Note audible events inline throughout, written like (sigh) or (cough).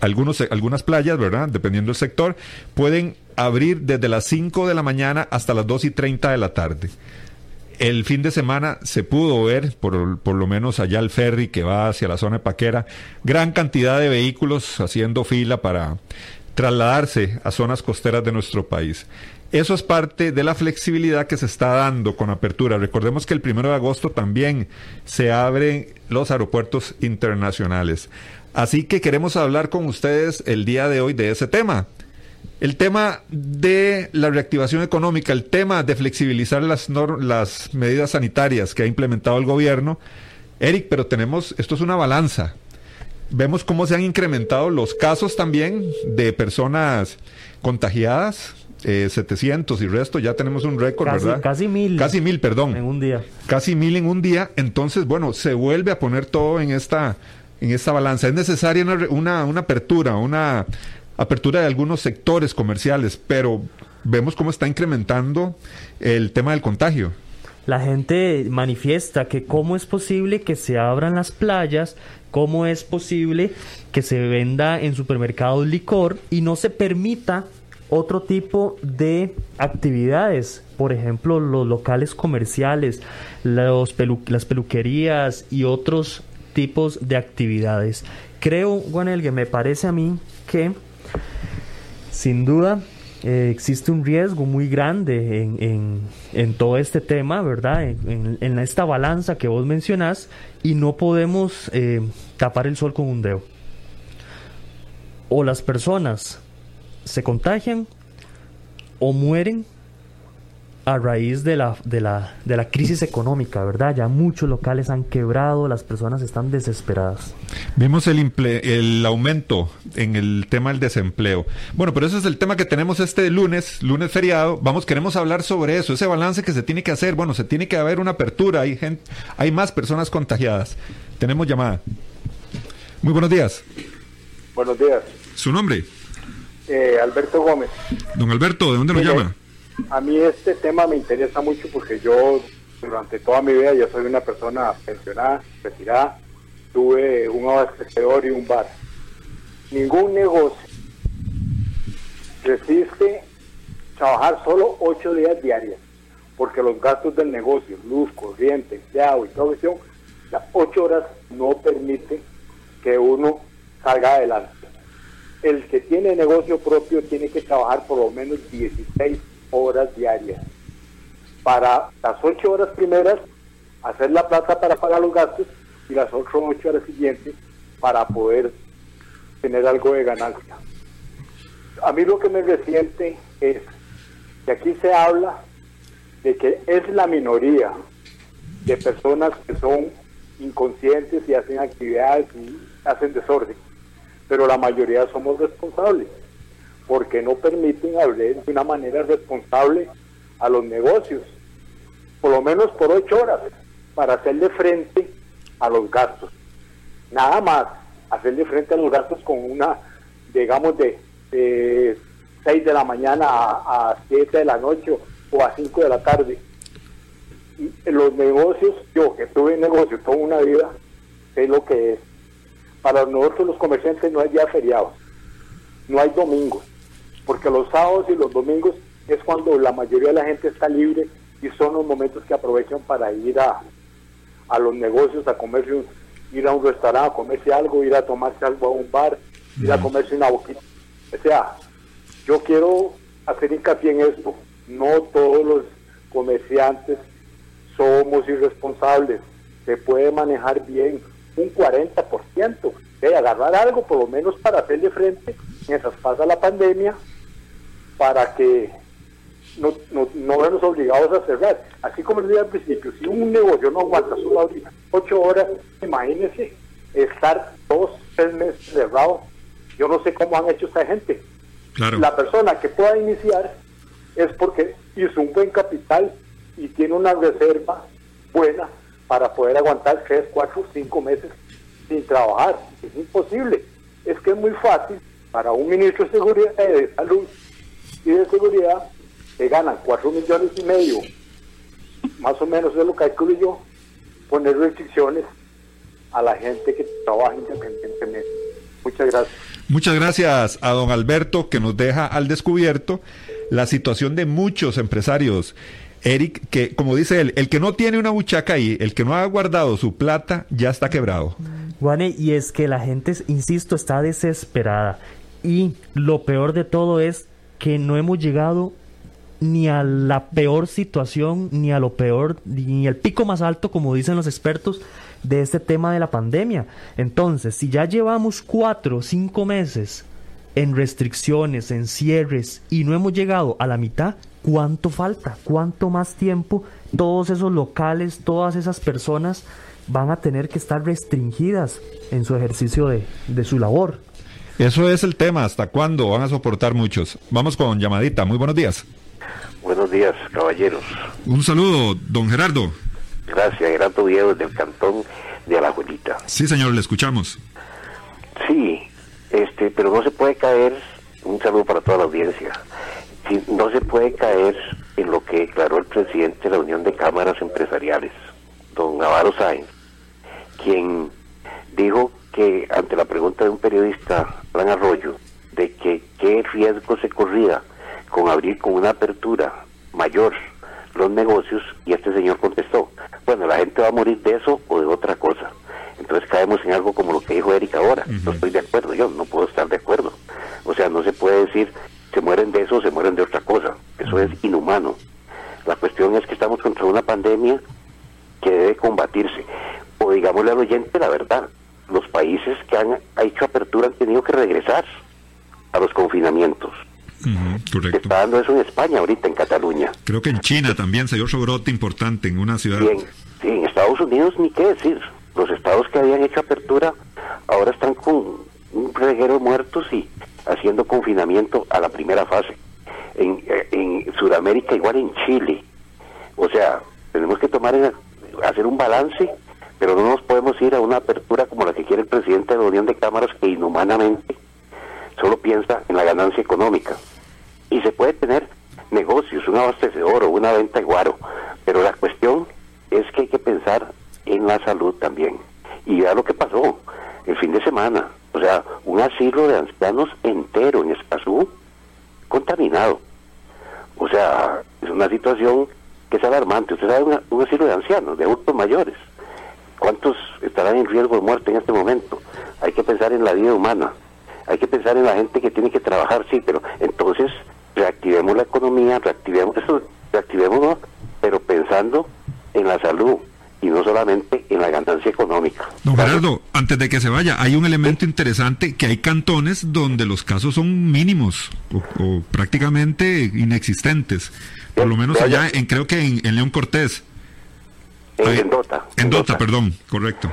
algunos, algunas playas, ¿verdad? Dependiendo del sector, pueden abrir desde las 5 de la mañana hasta las 2 y 30 de la tarde. El fin de semana se pudo ver, por, por, lo menos allá el ferry que va hacia la zona de Paquera, gran cantidad de vehículos haciendo fila para trasladarse a zonas costeras de nuestro país. Eso es parte de la flexibilidad que se está dando con apertura. Recordemos que el primero de agosto también se abren los aeropuertos internacionales. Así que queremos hablar con ustedes el día de hoy de ese tema. El tema de la reactivación económica, el tema de flexibilizar las, las medidas sanitarias que ha implementado el gobierno. Eric, pero tenemos, esto es una balanza. Vemos cómo se han incrementado los casos también de personas contagiadas, 700 eh, y resto, ya tenemos un récord, ¿verdad? Casi mil. Casi mil, perdón. En un día. Casi mil en un día. Entonces, bueno, se vuelve a poner todo en esta, en esta balanza. Es necesaria una, una, apertura, una apertura de algunos sectores comerciales, pero vemos cómo está incrementando el tema del contagio. La gente manifiesta que cómo es posible que se abran las playas, cómo es posible que se venda en supermercados licor y no se permita otro tipo de actividades, por ejemplo, los locales comerciales, los las peluquerías y otros tipos de actividades. Creo, Juan que me parece a mí que sin duda eh, existe un riesgo muy grande en, en, todo este tema, ¿verdad? En, en, esta balanza que vos mencionás y no podemos eh, tapar el sol con un dedo. O las personas se contagian o mueren a raíz de la, de la, de la crisis económica, ¿verdad? Ya muchos locales han quebrado, las personas están desesperadas. Vimos el, el aumento en el tema del desempleo. Bueno, pero ese es el tema que tenemos este lunes, lunes feriado. Vamos, queremos hablar sobre eso, ese balance que se tiene que hacer. Bueno, se tiene que haber una apertura, hay, gente, hay más personas contagiadas. Tenemos llamada. Muy buenos días. Buenos días. ¿Su nombre? Eh, Alberto Gómez. Don Alberto, ¿de dónde nos llama? A mí este tema me interesa mucho porque yo durante toda mi vida yo soy una persona pensionada, retirada, tuve un abastecedor y un bar. Ningún negocio. Resiste trabajar solo ocho días diarios, porque los gastos del negocio, luz, corriente, agua y provisión, las ocho horas no permiten que uno salga adelante. El que tiene negocio propio tiene que trabajar por lo menos 16 horas diarias. Para las 8 horas primeras, hacer la plata para pagar los gastos y las otras 8 horas siguientes para poder tener algo de ganancia. A mí lo que me resiente es que aquí se habla de que es la minoría de personas que son inconscientes y hacen actividades y hacen desorden pero la mayoría somos responsables, porque no permiten abrir de una manera responsable a los negocios, por lo menos por ocho horas, para hacerle frente a los gastos. Nada más, hacerle frente a los gastos con una, digamos, de, de 6 de la mañana a, a 7 de la noche o a 5 de la tarde. Los negocios, yo que tuve negocio toda una vida, sé lo que es para nosotros los comerciantes no hay días feriados, no hay domingos, porque los sábados y los domingos es cuando la mayoría de la gente está libre y son los momentos que aprovechan para ir a, a los negocios, a comerse, ir a un restaurante, a comerse algo, ir a tomarse algo a un bar, ir a comerse una boquita. O sea, yo quiero hacer hincapié en esto. No todos los comerciantes somos irresponsables. Se puede manejar bien un 40%, de agarrar algo por lo menos para hacerle frente mientras pasa la pandemia, para que no, no, no nos obligados a cerrar. Así como les dije al principio, si un negocio no aguanta solo ocho horas, imagínense estar dos, tres meses cerrado. Yo no sé cómo han hecho esta gente. La persona que pueda iniciar es porque hizo un buen capital y tiene una reserva buena para poder aguantar 3, 4, 5 meses sin trabajar. Es imposible. Es que es muy fácil para un ministro de seguridad de salud y de seguridad que ganan 4 millones y medio, más o menos es lo que calculo yo, poner restricciones a la gente que trabaja independientemente. Muchas gracias. Muchas gracias a don Alberto que nos deja al descubierto la situación de muchos empresarios. Eric, que como dice él, el que no tiene una buchaca ahí, el que no ha guardado su plata, ya está quebrado. Juane, y es que la gente, insisto, está desesperada. Y lo peor de todo es que no hemos llegado ni a la peor situación, ni a lo peor, ni el pico más alto, como dicen los expertos, de este tema de la pandemia. Entonces, si ya llevamos cuatro o cinco meses en restricciones, en cierres, y no hemos llegado a la mitad, ¿cuánto falta? ¿Cuánto más tiempo todos esos locales, todas esas personas van a tener que estar restringidas en su ejercicio de, de su labor? Eso es el tema, ¿hasta cuándo van a soportar muchos? Vamos con llamadita, muy buenos días. Buenos días, caballeros. Un saludo, don Gerardo. Gracias, Gerardo Viejo del cantón de Alajuelita. Sí, señor, le escuchamos. Sí, este, pero no se puede caer, un saludo para toda la audiencia, sí, no se puede caer en lo que declaró el presidente de la Unión de Cámaras Empresariales, don Navarro Sáenz, quien dijo que ante la pregunta de un periodista, Alan Arroyo, de que qué riesgo se corría con abrir con una apertura mayor los negocios, y este señor contestó, bueno, la gente va a morir de eso o de otra cosa. Entonces caemos en algo como lo que dijo Erika ahora. No estoy de acuerdo, yo no puedo estar de acuerdo. O sea, no se puede decir se mueren de eso o se mueren de otra cosa. Eso es inhumano. La cuestión es que estamos contra una pandemia que debe combatirse. O digámosle al oyente la verdad, los países que han hecho apertura han tenido que regresar a los confinamientos. correcto. Está dando eso en España ahorita, en Cataluña. Creo que en China también se dio otro brote importante en una ciudad. En, sí, en Estados Unidos ni qué decir. Los estados que habían hecho apertura ahora están con un reguero de muertos y haciendo confinamiento a la primera fase. En, en Sudamérica, igual en Chile. O sea, tenemos que tomar hacer un balance, pero no nos podemos ir a una apertura como la que quiere el presidente de la Unión de Cámaras, que inhumanamente solo piensa en la ganancia económica. Y se puede tener negocios, un abastecedor o una venta de guaro, pero la cuestión es que hay que pensar en la salud también. Y vea lo que pasó el fin de semana. O sea, un asilo de ancianos entero en Escazú contaminado. O sea, es una situación que es alarmante. Usted sabe, una- un asilo de ancianos, de adultos mayores. ¿Cuántos estarán en riesgo de muerte en este momento? Hay que pensar en la vida humana. Hay que pensar en la gente que tiene que trabajar, sí, pero entonces reactivemos la economía, reactivemos eso, reactivémonos, pero pensando en la salud y no solamente en la ganancia económica. Don Gracias. Gerardo, antes de que se vaya, hay un elemento interesante que hay cantones donde los casos son mínimos o, o prácticamente inexistentes. Por lo menos allá, en, creo que en, en León Cortés. En, en Dota. En Dota, perdón, correcto.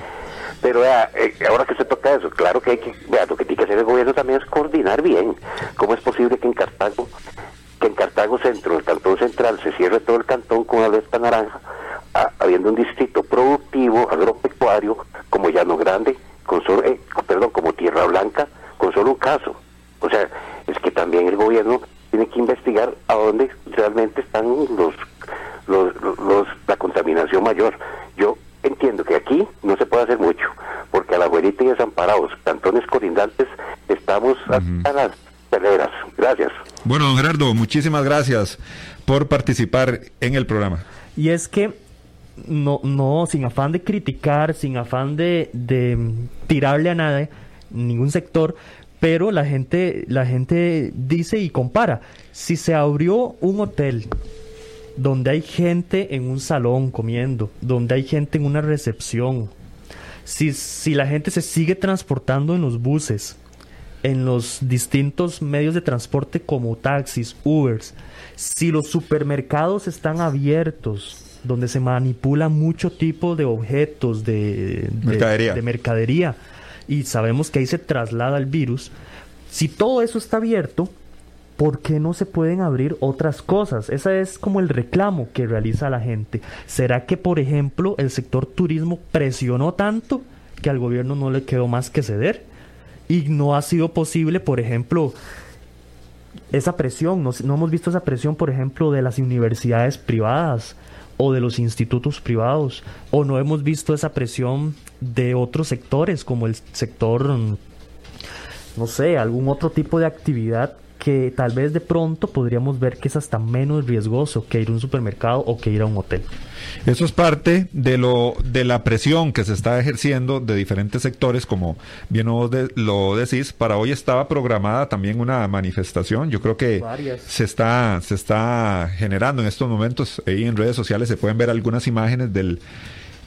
Pero vea, eh, ahora que se toca eso, claro que hay que, vea, lo que tiene que hacer el gobierno también es coordinar bien. ¿Cómo es posible que en Cartago, que en Cartago Centro, el Cantón Central, se cierre todo el cantón con alerta naranja, a- habiendo un distrito productivo, agropecuario, como Llano Grande, con solo, eh, perdón, como Tierra Blanca, con solo un caso? O sea, es que también el gobierno tiene que investigar a dónde realmente están los, los, los- la contaminación mayor. Yo entiendo que aquí no se puede hacer mucho, porque a la abuelita y desamparados, cantones colindantes, estamos hasta las peleras. Gracias. Bueno, don Gerardo, muchísimas gracias por participar en el programa. Y es que no, no, sin afán de criticar, sin afán de, tirarle a nada, ningún sector, pero la gente, la gente dice y compara. Si se abrió un hotel donde hay gente en un salón comiendo, donde hay gente en una recepción, si, si la gente se sigue transportando en los buses, en los distintos medios de transporte como taxis, Ubers, si los supermercados están abiertos, donde se manipula mucho tipo de objetos de, de- Mercadería. de mercadería, y sabemos que ahí se traslada el virus, si todo eso está abierto, ¿por qué no se pueden abrir otras cosas? Ese es como el reclamo que realiza la gente. ¿Será que, por ejemplo, el sector turismo presionó tanto que al gobierno no le quedó más que ceder? Y no ha sido posible, por ejemplo, esa presión, no, no hemos visto esa presión, por ejemplo, de las universidades privadas o de los institutos privados, o no hemos visto esa presión de otros sectores, como el sector, no sé, algún otro tipo de actividad que tal vez de pronto podríamos ver que es hasta menos riesgoso que ir a un supermercado o que ir a un hotel. Eso es parte de lo de la presión que se está ejerciendo de diferentes sectores, como bien lo decís. Para hoy estaba programada también una manifestación. Yo creo que se está se está generando en estos momentos ahí en redes sociales se pueden ver algunas imágenes del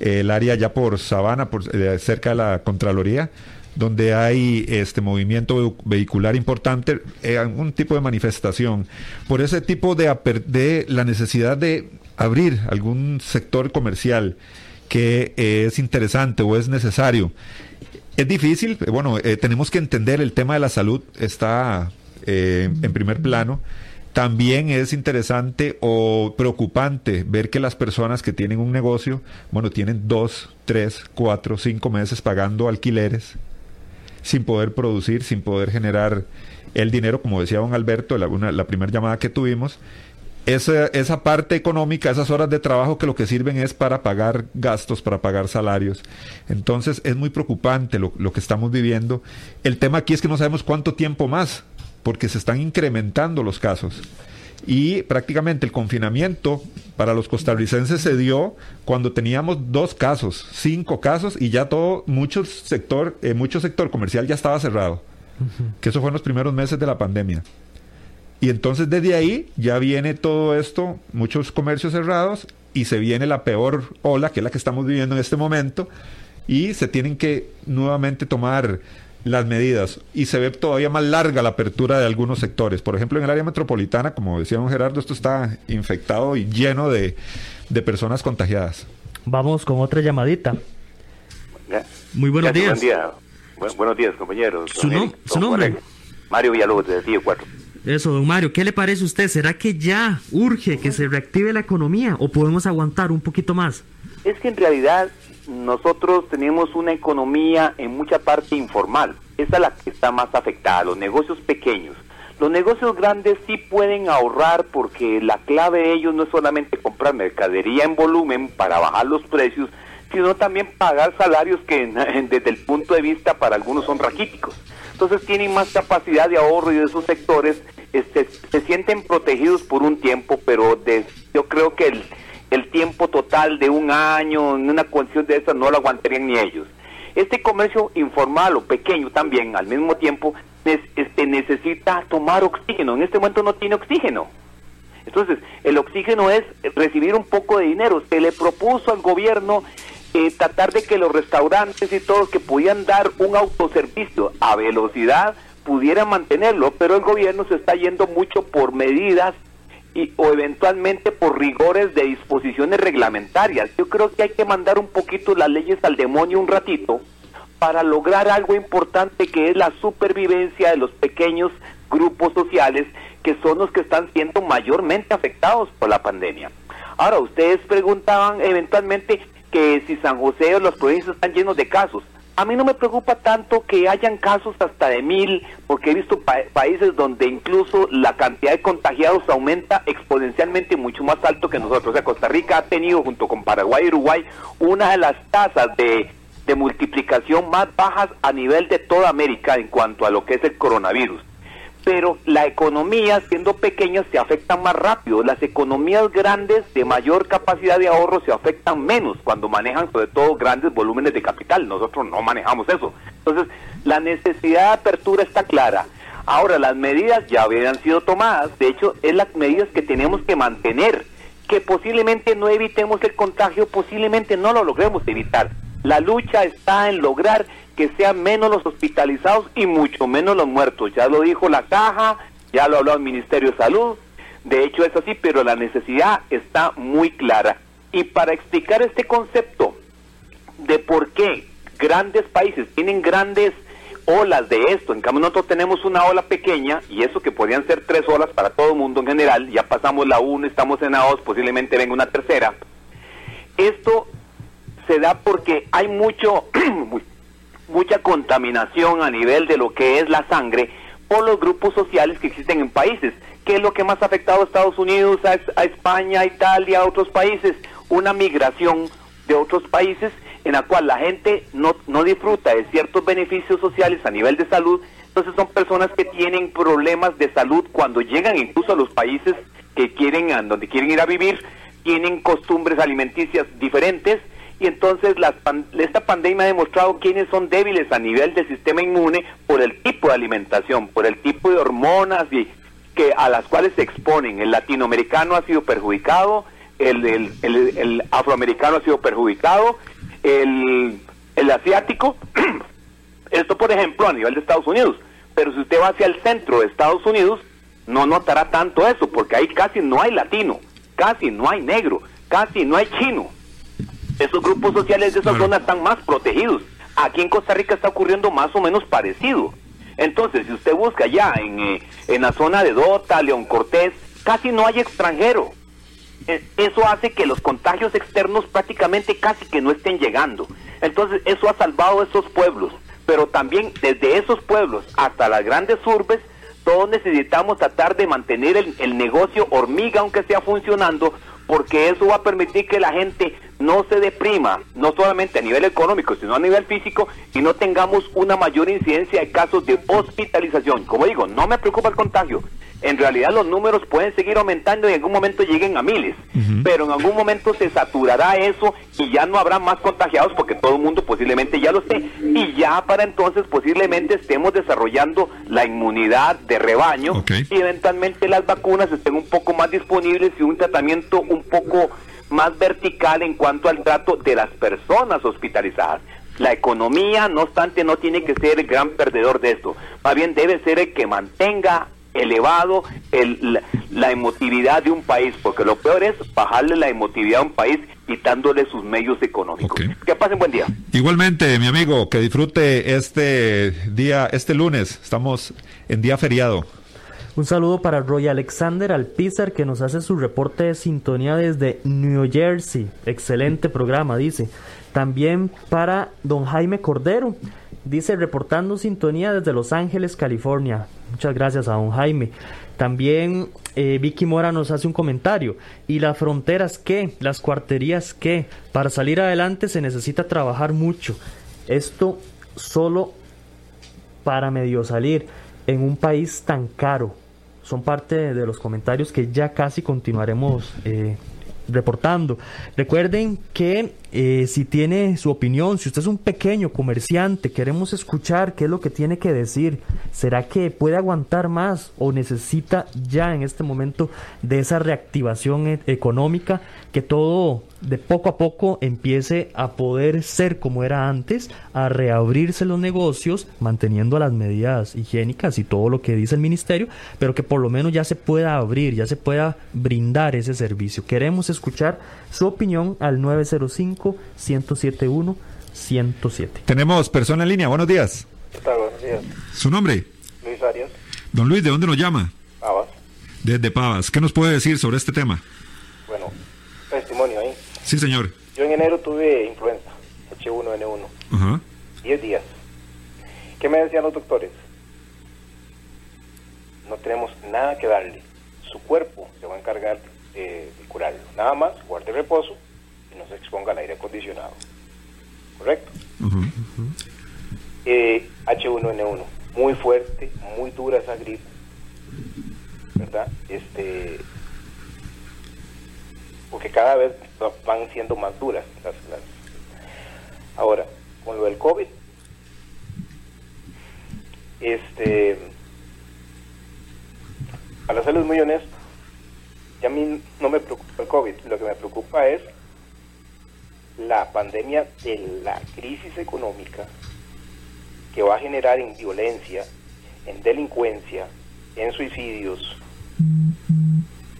el área ya por Sabana, por eh, cerca de la Contraloría donde hay este movimiento vehicular importante, eh, un tipo de manifestación, por ese tipo de, de la necesidad de abrir algún sector comercial que es interesante o es necesario. Es difícil, bueno, eh, tenemos que entender el tema de la salud está eh, en primer plano. También es interesante o preocupante ver que las personas que tienen un negocio, bueno, tienen dos, tres, cuatro, cinco meses pagando alquileres sin poder producir, sin poder generar el dinero, como decía don Alberto, la, primera llamada que tuvimos, esa, esa parte económica, esas horas de trabajo que lo que sirven es para pagar gastos, para pagar salarios. Entonces es muy preocupante lo, lo que estamos viviendo. El tema aquí es que no sabemos cuánto tiempo más, porque se están incrementando los casos y prácticamente el confinamiento para los costarricenses se dio cuando teníamos dos casos, cinco casos y ya todo, mucho sector, eh, mucho sector comercial ya estaba cerrado, que eso fue en los primeros meses de la pandemia. Y entonces desde ahí ya viene todo esto, muchos comercios cerrados y se viene la peor ola, que es la que estamos viviendo en este momento, y se tienen que nuevamente tomar las medidas y se ve todavía más larga la apertura de algunos sectores. Por ejemplo, en el área metropolitana, como decía don Gerardo, esto está infectado y lleno de, personas contagiadas. Vamos con otra llamadita. Muy buenos días. buenos días, compañeros. ¿Su, nombre? Mario Villalobos, de Tío 4. Eso, don Mario, ¿qué le parece a usted? ¿Será que ya urge que se reactive la economía o podemos aguantar un poquito más? Es que en realidad nosotros tenemos una economía en mucha parte informal. Esa es la que está más afectada, los negocios pequeños. Los negocios grandes sí pueden ahorrar porque la clave de ellos no es solamente comprar mercadería en volumen para bajar los precios, sino también pagar salarios que (laughs) desde el punto de vista para algunos son raquíticos. Entonces tienen más capacidad de ahorro y de esos sectores este, se sienten protegidos por un tiempo, pero yo creo que el, el tiempo total de un año en una condición de esas no lo aguantarían ni ellos. Este comercio informal o pequeño también al mismo tiempo este, necesita tomar oxígeno. En este momento no tiene oxígeno. Entonces, el oxígeno es recibir un poco de dinero. Se le propuso al gobierno eh, tratar de que los restaurantes y todos que podían dar un autoservicio a velocidad pudieran mantenerlo, pero el gobierno se está yendo mucho por medidas o eventualmente por rigores de disposiciones reglamentarias. Yo creo que hay que mandar un poquito las leyes al demonio un ratito para lograr algo importante que es la supervivencia de los pequeños grupos sociales que son los que están siendo mayormente afectados por la pandemia. Ahora, ustedes preguntaban eventualmente que si San José o las provincias están llenos de casos. A mí no me preocupa tanto que hayan casos hasta de mil, porque he visto países donde incluso la cantidad de contagiados aumenta exponencialmente mucho más alto que nosotros. O sea, Costa Rica ha tenido, junto con Paraguay y Uruguay, una de las tasas de, de multiplicación más bajas a nivel de toda América en cuanto a lo que es el coronavirus pero la economía, siendo pequeña, se afecta más rápido. Las economías grandes de mayor capacidad de ahorro se afectan menos cuando manejan sobre todo grandes volúmenes de capital. Nosotros no manejamos eso. Entonces, la necesidad de apertura está clara. Ahora, las medidas ya habían sido tomadas. De hecho, es las medidas que tenemos que mantener. Que posiblemente no evitemos el contagio, posiblemente no lo logremos evitar. La lucha está en lograr que sean menos los hospitalizados y mucho menos los muertos. Ya lo dijo la caja, ya lo habló el Ministerio de Salud. De hecho es así, pero la necesidad está muy clara. Y para explicar este concepto de por qué grandes países tienen grandes olas de esto. En cambio, nosotros tenemos una ola pequeña y eso que podrían ser tres olas para todo el mundo en general. Ya pasamos la 1, estamos en la 2, posiblemente venga una tercera. Esto se da porque hay mucho, (clears throat) mucha contaminación a nivel de lo que es la sangre por los grupos sociales que existen en países. ¿Qué es lo que más ha afectado a Estados Unidos, a, España, a Italia, a otros países? Una migración de otros países en la cual la gente no, no disfruta de ciertos beneficios sociales a nivel de salud. Entonces son personas que tienen problemas de salud cuando llegan incluso a los países que quieren, a donde quieren ir a vivir, tienen costumbres alimenticias diferentes y entonces esta pandemia ha demostrado quiénes son débiles a nivel del sistema inmune por el tipo de alimentación, por el tipo de hormonas y que a las cuales se exponen. El latinoamericano ha sido perjudicado, el, el, el, afroamericano ha sido perjudicado, el, el asiático, (clears throat) esto por ejemplo a nivel de Estados Unidos, pero si usted va hacia el centro de Estados Unidos, no notará tanto eso, porque ahí casi no hay latino, casi no hay negro, casi no hay chino esos grupos sociales de esa zona están más protegidos. Aquí en Costa Rica está ocurriendo más o menos parecido. Entonces, si usted busca allá en, eh, en la zona de Dota, León Cortés, casi no hay extranjero. E, eso hace que los contagios externos prácticamente casi que no estén llegando. Entonces, eso ha salvado a esos pueblos. Pero también desde esos pueblos hasta las grandes urbes, todos necesitamos tratar de mantener el, el negocio hormiga, aunque sea funcionando, porque eso va a permitir que la gente no se deprima, no solamente a nivel económico, sino a nivel físico, y no tengamos una mayor incidencia de casos de hospitalización. Como digo, no me preocupa el contagio. En realidad los números pueden seguir aumentando y en algún momento lleguen a miles, pero en algún momento se saturará eso y ya no habrá más contagiados porque todo el mundo posiblemente ya lo esté. Y ya para entonces posiblemente estemos desarrollando la inmunidad de rebaño y eventualmente las vacunas estén un poco más disponibles y un tratamiento un poco más vertical en cuanto al trato de las personas hospitalizadas. La economía, no obstante, no tiene que ser el gran perdedor de esto. Más bien debe ser el que mantenga elevado el, la, emotividad de un país, porque lo peor es bajarle la emotividad a un país quitándole sus medios económicos. Que pasen buen día. Igualmente, mi amigo, que disfrute este día, este lunes. Estamos en día feriado. Un saludo para Roy Alexander Alpizar que nos hace su reporte de sintonía desde New Jersey. Excelente programa, dice. También para don Jaime Cordero. Dice reportando sintonía desde Los Ángeles, California. Muchas gracias a don Jaime. También eh, Vicky Mora nos hace un comentario. ¿Y las fronteras qué? ¿Las cuarterías qué? Para salir adelante se necesita trabajar mucho. Esto solo para medio salir en un país tan caro son parte de los comentarios que ya casi continuaremos eh, reportando. Recuerden que eh, si tiene su opinión, si usted es un pequeño comerciante, queremos escuchar qué es lo que tiene que decir. ¿Será que puede aguantar más o necesita ya en este momento de esa reactivación e-, económica, que todo de poco a poco empiece a poder ser como era antes, a reabrirse los negocios, manteniendo las medidas higiénicas y todo lo que dice el ministerio, pero que por lo menos ya se pueda abrir, ya se pueda brindar ese servicio. Queremos escuchar su opinión al 905-107-107. Tenemos persona en línea, buenos días. ¿Qué tal? Buenos días. ¿Su nombre? Luis Arias. Don Luis, ¿de dónde nos llama? Pavas. Desde Pavas. ¿Qué nos puede decir sobre este tema? Bueno. Sí, señor. Yo en enero tuve influenza, H1N1. Ajá. 10 días. ¿Qué me decían los doctores? No tenemos nada que darle. Su cuerpo se va a encargar de, de curarlo. Nada más, guarde reposo y no se exponga al aire acondicionado. ¿Correcto? Ajá. Eh, H1N1, muy fuerte, muy dura esa gripe, ¿verdad? Este, porque cada vez va- van siendo más duras las, las- Ahora, con lo del COVID, este, para serles muy honesto, ya a mí no me preocupa el COVID, lo que me preocupa es la pandemia de la crisis económica que va a generar en violencia, en delincuencia, en suicidios,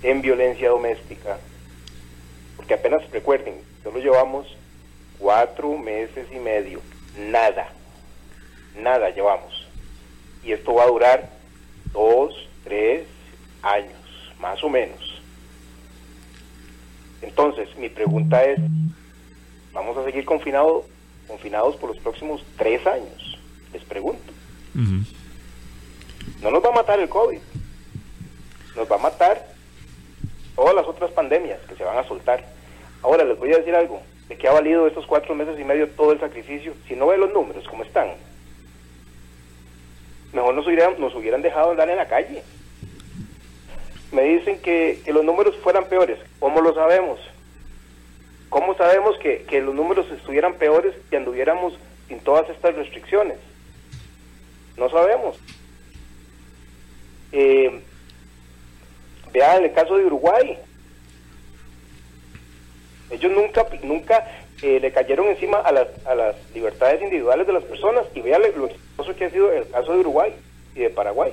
en violencia doméstica, porque apenas recuerden, solo llevamos cuatro meses y medio, nada, nada llevamos. y esto va a durar dos, tres años, más o menos. Entonces, mi pregunta es, ¿vamos a seguir confinados confinados por los próximos tres años? Les pregunto. No nos va a matar el COVID, nos va a matar todas las otras pandemias que se van a soltar. Ahora les voy a decir algo, de qué ha valido estos cuatro meses y medio todo el sacrificio, si no ve los números como están, mejor nos hubieran, nos hubieran dejado andar en la calle. Me dicen que, los números fueran peores. ¿Cómo lo sabemos? ¿Cómo sabemos que, los números estuvieran peores si anduviéramos sin todas estas restricciones? No sabemos. Eh, vean el caso de Uruguay. Ellos nunca, nunca eh, le cayeron encima a las, a las libertades individuales de las personas y vean lo exitoso que ha sido el caso de Uruguay y de Paraguay.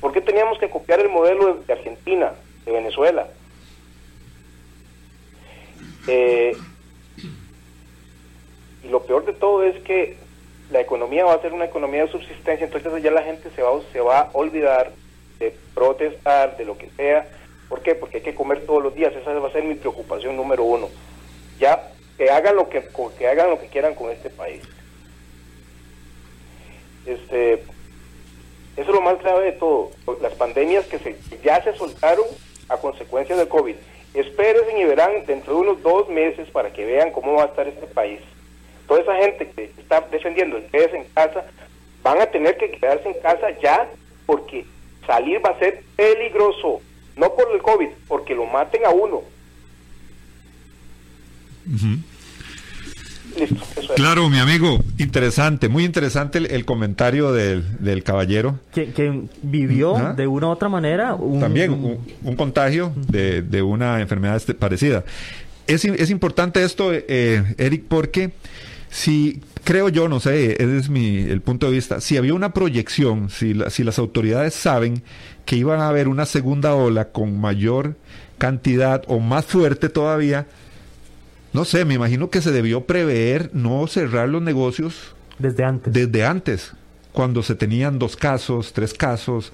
¿Por qué teníamos que copiar el modelo de, Argentina, de Venezuela? Eh, y lo peor de todo es que la economía va a ser una economía de subsistencia, entonces ya la gente se va, se va a olvidar de protestar, de lo que sea. ¿Por qué? Porque hay que comer todos los días, esa va a ser mi preocupación número uno ya que hagan lo que, hagan lo que quieran con este país. Este, eso es lo más grave de todo. Las pandemias que se, ya se soltaron a consecuencia del COVID. Espérense y verán dentro de unos dos meses para que vean cómo va a estar este país. Toda esa gente que está defendiendo el quedarse en casa, van a tener que quedarse en casa ya porque salir va a ser peligroso. No por el COVID, porque lo maten a uno. Claro, mi amigo, interesante, muy interesante el, comentario del, caballero. Que, vivió de una u otra manera. También un, contagio de, una enfermedad este, parecida. Es, es importante esto, eh, Eric, porque si creo yo, no sé, ese es mi, el punto de vista, si había una proyección, si, si las autoridades saben que iban a haber una segunda ola con mayor cantidad o más fuerte todavía, no sé, me imagino que se debió prever no cerrar los negocios. Desde antes. Desde antes, cuando se tenían dos casos, tres casos,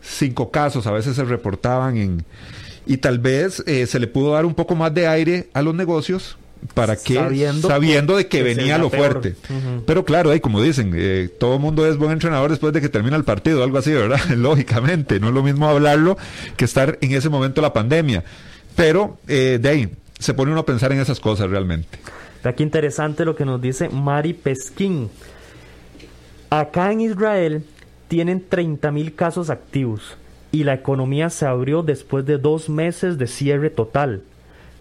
cinco casos, a veces se reportaban en... Y tal vez eh, se le pudo dar un poco más de aire a los negocios para que sabiendo, de que, venía lo fuerte. Pero claro, ahí como dicen, eh, todo mundo es buen entrenador después de que termina el partido, algo así, ¿verdad? (laughs) Lógicamente, no es lo mismo hablarlo que estar en ese momento la pandemia. Pero eh, de ahí, se pone uno a pensar en esas cosas realmente. Aquí interesante lo que nos dice Mari Pesquín. Acá en Israel tienen 30 mil casos activos y la economía se abrió después de dos meses de cierre total,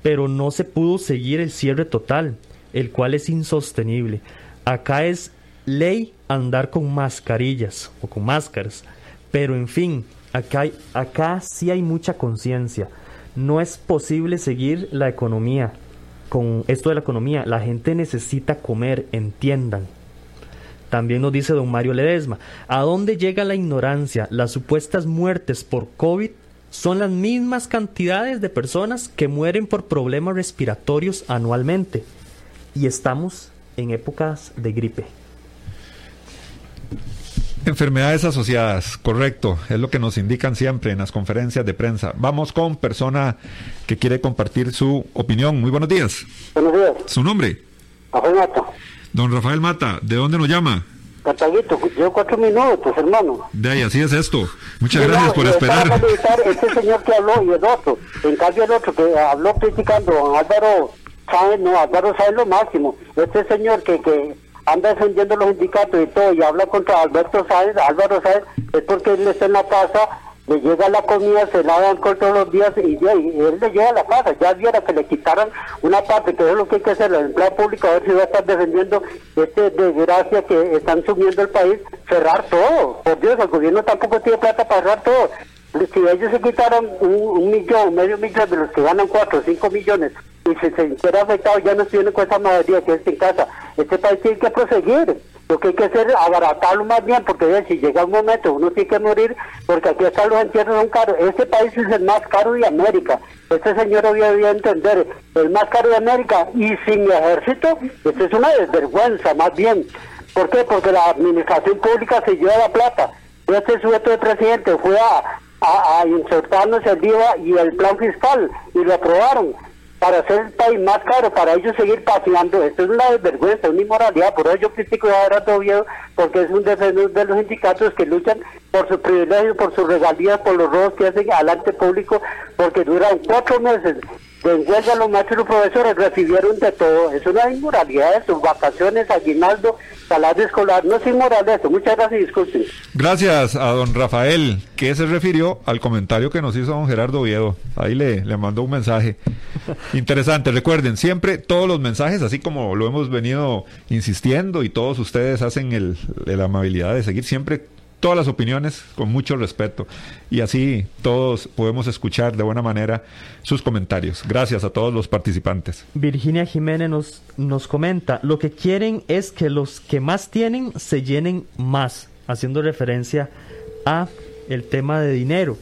pero no se pudo seguir el cierre total, el cual es insostenible. Acá es ley andar con mascarillas o con máscaras, pero en fin, acá, acá sí hay mucha conciencia no es posible seguir la economía con esto de la economía. La gente necesita comer, entiendan. También nos dice don Mario Ledesma, ¿a dónde llega la ignorancia? Las supuestas muertes por COVID son las mismas cantidades de personas que mueren por problemas respiratorios anualmente. Y estamos en épocas de gripe. Enfermedades asociadas, correcto, es lo que nos indican siempre en las conferencias de prensa. Vamos con persona que quiere compartir su opinión. Muy buenos días. Buenos días. ¿Su nombre? Rafael Mata. Don Rafael Mata, ¿de dónde nos llama? Cartaguito, llevo cuatro minutos, hermano. De ahí, así es esto. Muchas gracias por esperar. Este señor que habló y el otro, en cambio el otro que habló criticando a Álvaro Sáenz, no, Álvaro Sáenz lo máximo. Este señor que, que anda defendiendo los sindicatos y todo y habla contra Alberto Sáenz, Álvaro Sáenz, es porque él está en la casa, le llega la comida, se la dan todos los días y, él le llega a la casa. Ya viera que le quitaran una parte, que es lo que hay que hacer, el empleo público, a ver si va a estar defendiendo este desgracia que están subiendo el país, cerrar todo. Por Dios, el gobierno tampoco tiene plata para cerrar todo. Si ellos se quitaran un, millón, medio millón de los que ganan cuatro cinco millones y se sintiera afectado ya no tiene con esa mayoría que es en casa. Este país tiene que proseguir. Lo que hay que hacer es abaratarlo más bien, porque si llega un momento uno tiene que morir, porque aquí están los entierros son caros. Este país es el más caro de América. Este señor debía entender, el más caro de América y sin ejército, esto es una desvergüenza más bien. ¿Por qué? Porque la administración pública se lleva la plata. Este sujeto de presidente fue a, a, a el IVA y el plan fiscal y lo aprobaron para hacer el país más caro, para ellos seguir paseando. Esto es una desvergüenza, una inmoralidad. Por eso yo critico a Gerardo Oviedo, porque es un defensor de los sindicatos que luchan por sus privilegios, por sus regalías, por los robos que hacen adelante público, porque duran cuatro meses de huelga los maestros y profesores, recibieron de todo. Es una inmoralidad sus vacaciones, aguinaldo, salario escolar. No es inmoral eso. Muchas gracias y disculpen. Gracias a don Rafael, que se refirió al comentario que nos hizo don Gerardo Oviedo. Ahí le, le mandó un mensaje interesante. Recuerden, siempre todos los mensajes, así como lo hemos venido insistiendo y todos ustedes hacen el, la amabilidad de seguir siempre todas las opiniones con mucho respeto y así todos podemos escuchar de buena manera sus comentarios. Gracias a todos los participantes. Virginia Jiménez nos, nos comenta, lo que quieren es que los que más tienen se llenen más, haciendo referencia a el tema de dinero.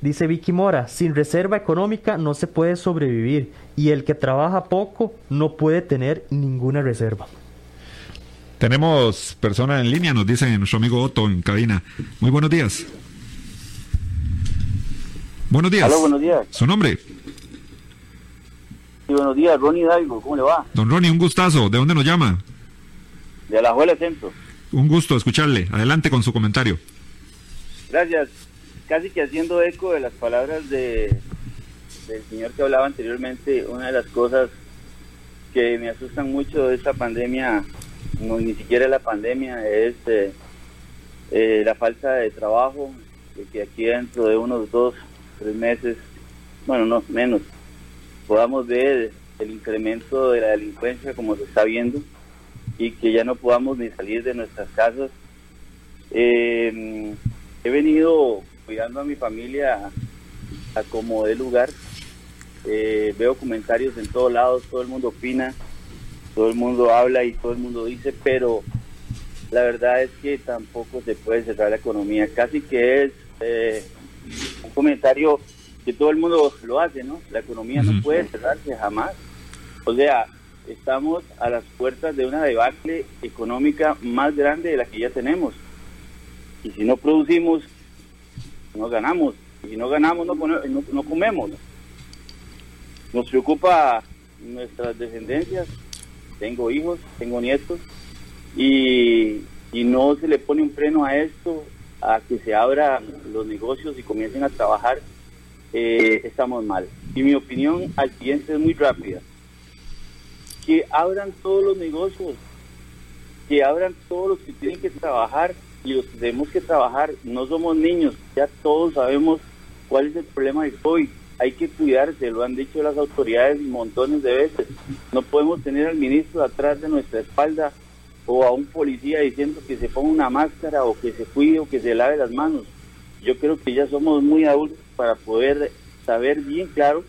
Dice Vicky Mora, sin reserva económica no se puede sobrevivir y el que trabaja poco no puede tener ninguna reserva. Tenemos persona en línea, nos dice nuestro amigo Otto en cabina. Muy buenos días. Buenos días. Hola, buenos días. ¿Su nombre? Sí, buenos días, Ronnie Hidalgo, ¿cómo le va? Don Ronnie, un gustazo. ¿De dónde nos llama? De Alajuela Centro. Un gusto escucharle. Adelante con su comentario. Gracias. Casi que haciendo eco de las palabras de, del señor que hablaba anteriormente, una de las cosas que me asustan mucho de esta pandemia no ni siquiera la pandemia, es eh, eh, la falta de trabajo, de que aquí dentro de unos dos, tres meses, bueno, no, menos, podamos ver el incremento de la delincuencia como se está viendo y que ya no podamos ni salir de nuestras casas. Eh, he venido cuidando a mi familia a como de lugar. veo comentarios en todos lados, todo el mundo opina todo el mundo habla y todo el mundo dice, pero la verdad es que tampoco se puede cerrar la economía. Casi que es eh, un comentario que todo el mundo lo hace, ¿no? La economía no puede cerrarse jamás. O sea, estamos a las puertas de una debacle económica más grande de la que ya tenemos. Y si no producimos, no ganamos. Y si no ganamos, no, no, no comemos. Nos preocupa nuestras descendencias, tengo hijos, tengo nietos, y, no se le pone un freno a esto, a que se abran los negocios y comiencen a trabajar, eh, estamos mal. Y mi opinión al siguiente es muy rápida. Que abran todos los negocios, que abran todos los que tienen que trabajar y los que tenemos que trabajar. No somos niños, ya todos sabemos cuál es el problema del COVID hay que cuidarse, lo han dicho las autoridades montones de veces. No podemos tener al ministro atrás de nuestra espalda o a un policía diciendo que se ponga una máscara o que se cuide o que se lave las manos. Yo creo que ya somos muy adultos para poder saber bien claro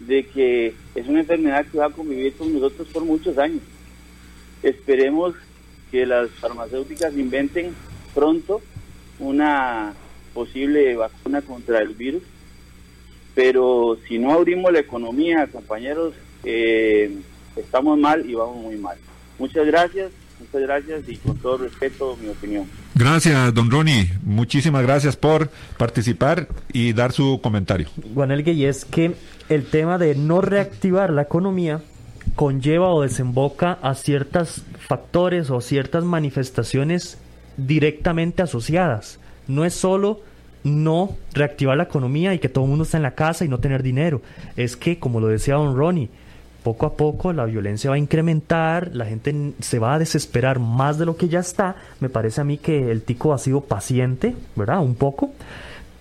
de que es una enfermedad que va a convivir con nosotros por muchos años. Esperemos que las farmacéuticas inventen pronto una posible vacuna contra el virus pero si no abrimos la economía, compañeros, eh, estamos mal y vamos muy mal. Muchas gracias, muchas gracias y con todo respeto mi opinión. Gracias, don Ronnie. Muchísimas gracias por participar y dar su comentario. Guanelgue, y es que el tema de no reactivar la economía conlleva o desemboca a ciertos factores o ciertas manifestaciones directamente asociadas. No es solo no reactivar la economía y que todo el mundo está en la casa y no tener dinero. Es que, como lo decía don Ronnie, poco a poco la violencia va a incrementar, la gente se va a desesperar más de lo que ya está. Me parece a mí que el tico ha sido paciente, ¿verdad? Un poco.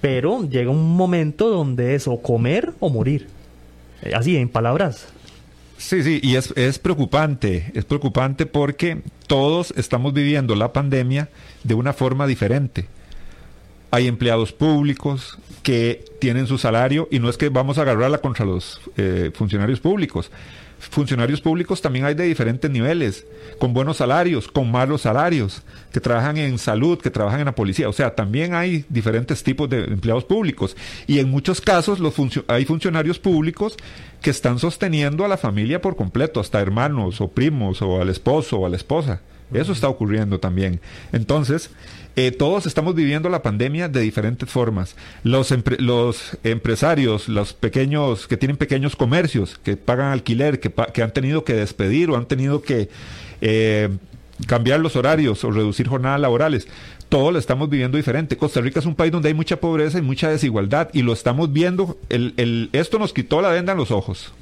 Pero llega un momento donde es o comer o morir. Eh, así, en palabras. Sí, sí, y es, es preocupante, es preocupante porque todos estamos viviendo la pandemia de una forma diferente hay empleados públicos que tienen su salario y no es que vamos a agarrarla contra los eh, funcionarios públicos. Funcionarios públicos también hay de diferentes niveles, con buenos salarios, con malos salarios, que trabajan en salud, que trabajan en la policía. O sea, también hay diferentes tipos de empleados públicos. Y en muchos casos los hay funcionarios públicos que están sosteniendo a la familia por completo, hasta hermanos o primos o al esposo o a la esposa. Eso está ocurriendo también. Entonces, eh, todos estamos viviendo la pandemia de diferentes formas. Los, empresarios, los pequeños, que tienen pequeños comercios, que pagan alquiler, que, que han tenido que despedir o han tenido que eh, cambiar los horarios o reducir jornadas laborales. Todo lo estamos viviendo diferente. Costa Rica es un país donde hay mucha pobreza y mucha desigualdad y lo estamos viendo. El, el, esto nos quitó la venda en los ojos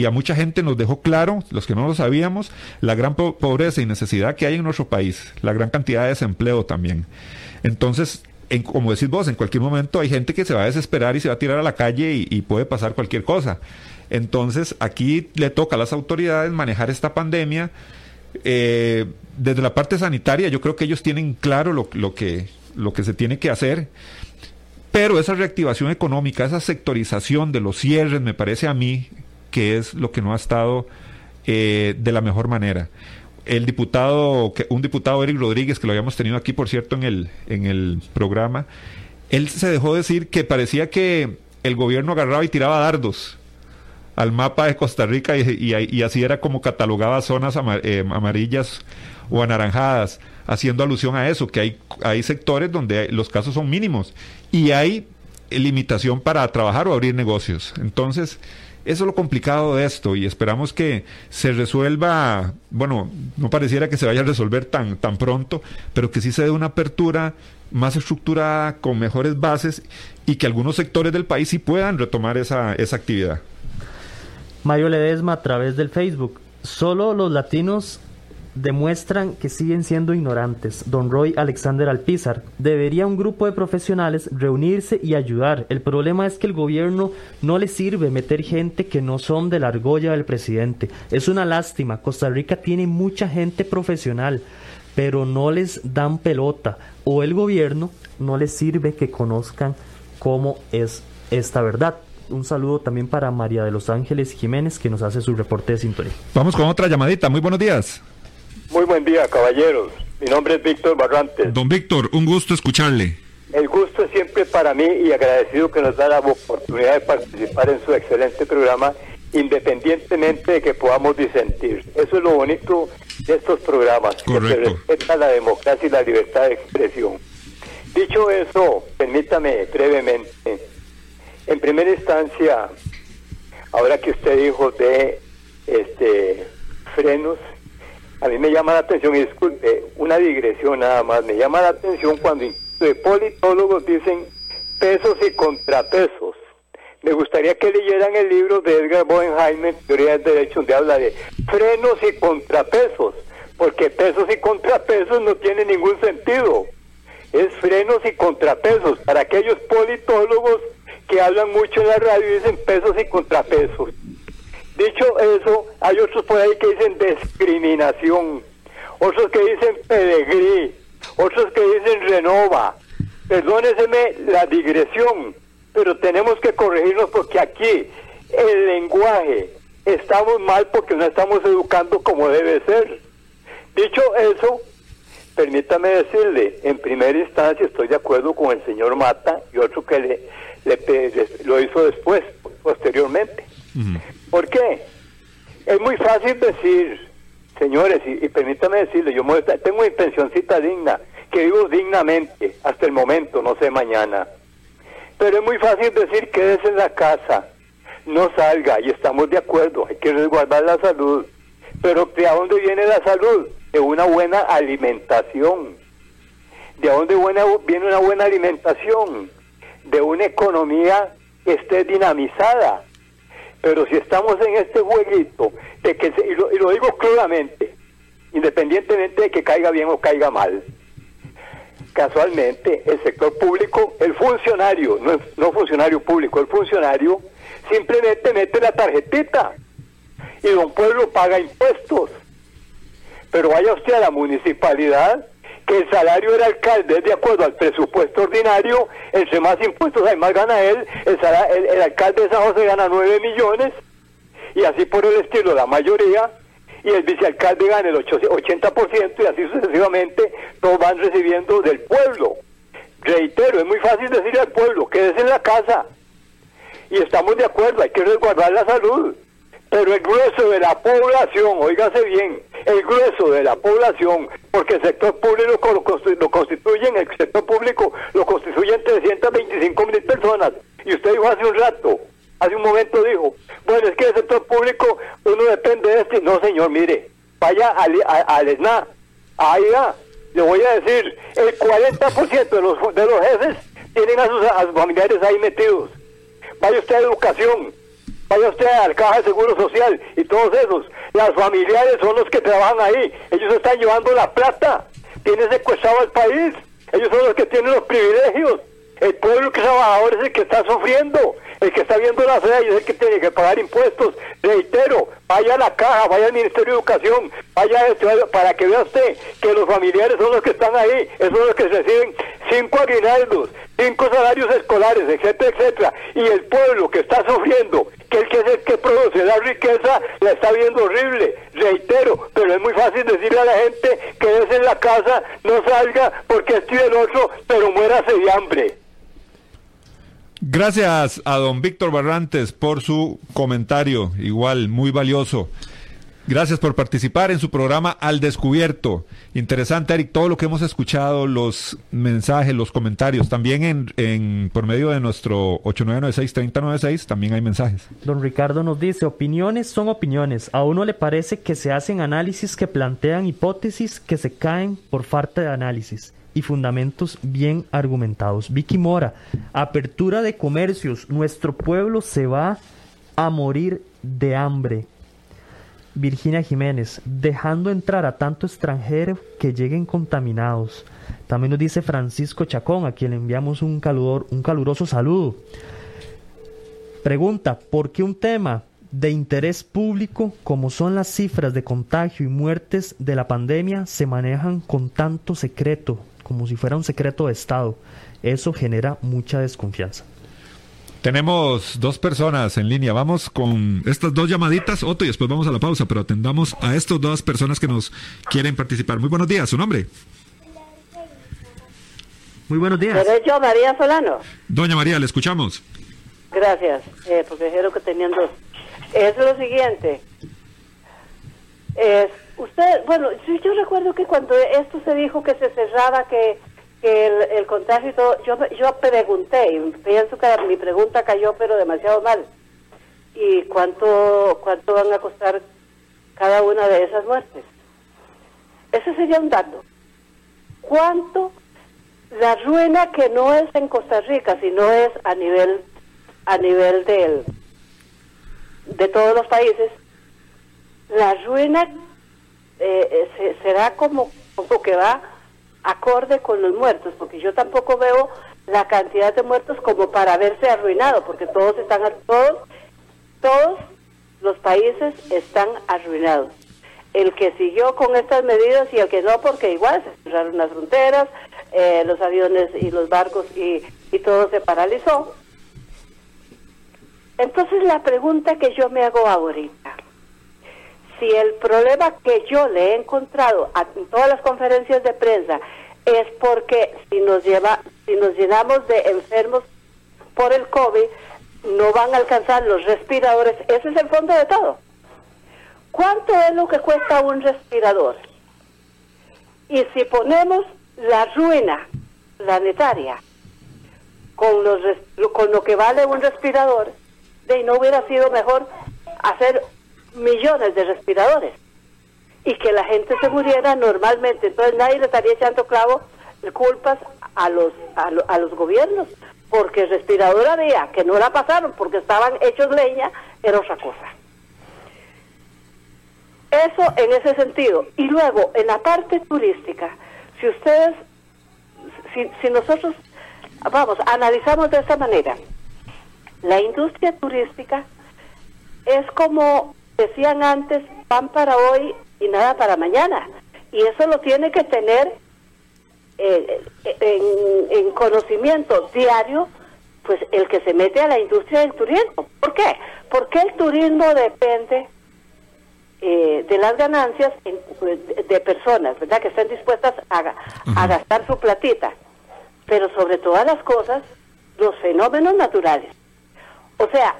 y a mucha gente nos dejó claro, los que no lo sabíamos, la gran pobreza y necesidad que hay en nuestro país, la gran cantidad de desempleo también. Entonces, en, como decís vos, en cualquier momento hay gente que se va a desesperar y se va a tirar a la calle y, puede pasar cualquier cosa. Entonces, aquí le toca a las autoridades manejar esta pandemia. Eh, desde la parte sanitaria, yo creo que ellos tienen claro lo, lo, que, lo que se tiene que hacer. Pero esa reactivación económica, esa sectorización de los cierres, me parece a mí, que es lo que no ha estado eh, de la mejor manera. El diputado, un diputado Eric Rodríguez, que lo habíamos tenido aquí, por cierto, en el, en el programa, él se dejó decir que parecía que el gobierno agarraba y tiraba dardos al mapa de Costa Rica y, así era como catalogaba zonas eh, amarillas o anaranjadas, haciendo alusión a eso, que hay, hay sectores donde los casos son mínimos y hay limitación para trabajar o abrir negocios. Entonces, eso es lo complicado de esto y esperamos que se resuelva, bueno, no pareciera que se vaya a resolver tan, tan pronto, pero que sí se dé una apertura más estructurada, con mejores bases y que algunos sectores del país sí puedan retomar esa, esa actividad. Mario Ledesma a través del Facebook. Solo los latinos demuestran que siguen siendo ignorantes. Don Roy Alexander Alpizar. Debería un grupo de profesionales reunirse y ayudar. El problema es que el gobierno no le sirve meter gente que no son de la argolla del presidente. Es una lástima. Costa Rica tiene mucha gente profesional, pero no les dan pelota. O el gobierno no les sirve que conozcan cómo es esta verdad un saludo también para María de los Ángeles Jiménez que nos hace su reporte de sintonía. Vamos con otra llamadita. Muy buenos días. Muy buen día, caballeros. Mi nombre es Víctor Barrantes. Don Víctor, un gusto escucharle. El gusto es siempre para mí y agradecido que nos da la oportunidad de participar en su excelente programa, independientemente de que podamos disentir. Eso es lo bonito de estos programas, que se respeta la democracia y la libertad de expresión. Dicho eso, permítame brevemente, en primera instancia, ahora que usted dijo de este frenos, a mí me llama la atención, y disculpe, una digresión nada más, me llama la atención cuando de politólogos dicen pesos y contrapesos. Me gustaría que leyeran el libro de Edgar Boenheimer, Teoría del Derecho, donde habla de frenos y contrapesos, porque pesos y contrapesos no tienen ningún sentido. Es frenos y contrapesos. Para aquellos politólogos que hablan mucho en la radio dicen pesos y contrapesos. Dicho eso, hay otros por ahí que dicen discriminación, otros que dicen pedigrí, otros que dicen renova. Perdóneseme la digresión, pero tenemos que corregirnos porque aquí el lenguaje estamos mal porque no estamos educando como debe ser. Dicho eso, permítame decirle, en primera instancia estoy de acuerdo con el señor Mata y otro que le, lo hizo después, posteriormente. ¿Por qué? Es muy fácil decir, señores, y, permítame decirle, yo tengo mi pensioncita digna, que vivo dignamente hasta el momento, no sé mañana. Pero es muy fácil decir quédese en la casa, no salga, y estamos de acuerdo, hay que resguardar la salud. Pero ¿de dónde viene la salud? De una buena alimentación. ¿De dónde viene una buena alimentación? De una economía que esté dinamizada, pero si estamos en este jueguito, de que y, lo, digo claramente, independientemente de que caiga bien o caiga mal, casualmente el sector público, el funcionario, no, no funcionario público, el funcionario simplemente mete la tarjetita y don pueblo paga impuestos. Pero vaya usted a la municipalidad que el salario del alcalde es de acuerdo al presupuesto ordinario, entre más impuestos hay, más gana él, el, sala- el, alcalde de San José gana 9 millones, y así por el estilo la mayoría, y el vicealcalde gana el ocho- 80%, y así sucesivamente, todos van recibiendo del pueblo. Reitero, es muy fácil decirle al pueblo, quédese en la casa, y estamos de acuerdo, hay que resguardar la salud. Pero el grueso de la población, óigase bien, el grueso de la población, porque el sector público lo, constitu- lo constituyen, el sector público lo constituyen 325 mil personas. Y usted dijo hace un rato, hace un momento dijo, bueno, es que el sector público uno depende de este. No, señor, mire, vaya al, a- al va, le voy a decir, el 40% de los, de los jefes tienen a sus, a sus familiares ahí metidos vaya usted a educación, vaya usted al Caja de Seguro Social y todos esos. Las familiares son los que trabajan ahí. Ellos están llevando la plata. Tienen secuestrado al país. Ellos son los que tienen los privilegios. El pueblo que es trabajador es el que está sufriendo. El que está viendo las leyes es el que tiene que pagar impuestos. Reitero, vaya a la caja, vaya al Ministerio de Educación, vaya a esto, para que vea usted que los familiares son los que están ahí, esos son los que reciben cinco aguinaldos, cinco salarios escolares, etcétera, etcétera. Y el pueblo que está sufriendo, que el que es el que produce la riqueza, la está viendo horrible. Reitero, pero es muy fácil decirle a la gente que es en la casa, no salga porque estoy el otro, pero muérase de hambre. Gracias a don Víctor Barrantes por su comentario, igual muy valioso. Gracias por participar en su programa Al Descubierto. Interesante, Eric, todo lo que hemos escuchado, los mensajes, los comentarios, también en, por medio de nuestro 8996-3096, también hay mensajes. Don Ricardo nos dice, opiniones son opiniones. A uno le parece que se hacen análisis que plantean hipótesis que se caen por falta de análisis y fundamentos bien argumentados. Vicky Mora, apertura de comercios. Nuestro pueblo se va a morir de hambre. Virginia Jiménez, dejando entrar a tanto extranjero que lleguen contaminados. También nos dice Francisco Chacón, a quien le enviamos un, caludor, un caluroso saludo. Pregunta, ¿por qué un tema de interés público como son las cifras de contagio y muertes de la pandemia se manejan con tanto secreto, como si fuera un secreto de Estado? Eso genera mucha desconfianza. Tenemos dos personas en línea. Vamos con estas dos llamaditas, Otto, y después vamos a la pausa, pero atendamos a estas dos personas que nos quieren participar. Muy buenos días, ¿su nombre? Muy buenos días. ¿Seré yo, María Solano? Doña María, le escuchamos. Gracias, eh, porque dijeron que tenían dos. Es lo siguiente. Es, usted, bueno, sí, yo recuerdo que cuando esto se dijo que se cerraba, que, que el, el contagio y todo, yo, yo pregunté, y pienso que mi pregunta cayó pero demasiado mal. ¿Y cuánto, cuánto van a costar cada una de esas muertes? Ese sería un dato. ¿Cuánto la ruina que no es en Costa Rica, sino es a nivel a nivel del de todos los países, la ruina eh, eh, se- será como, como que va acorde con los muertos, porque yo tampoco veo la cantidad de muertos como para verse arruinado, porque todos están todos todos los países están arruinados. El que siguió con estas medidas y el que no, porque igual se cerraron las fronteras, eh, los aviones y los barcos y, y todo se paralizó. Entonces la pregunta que yo me hago ahorita, si el problema que yo le he encontrado en todas las conferencias de prensa es porque si nos lleva, si nos llenamos de enfermos por el COVID, no van a alcanzar los respiradores, ese es el fondo de todo. ¿Cuánto es lo que cuesta un respirador? Y si ponemos la ruina planetaria con, los, con lo que vale un respirador, de no hubiera sido mejor hacer millones de respiradores y que la gente se muriera normalmente. Entonces nadie le estaría echando clavo culpas a los, a, lo- a los gobiernos, porque el respirador había, que no la pasaron porque estaban hechos leña, era otra cosa. Eso en ese sentido. Y luego, en la parte turística, si ustedes, si, si nosotros, vamos, analizamos de esta manera, la industria turística es como decían antes, pan para hoy y nada para mañana. Y eso lo tiene que tener eh, en, en conocimiento diario, pues el que se mete a la industria del turismo. ¿Por qué? Porque el turismo depende eh, de las ganancias en- de, de personas, ¿verdad? Que estén dispuestas a, a gastar su platita. Pero sobre todas las cosas, los fenómenos naturales. O sea,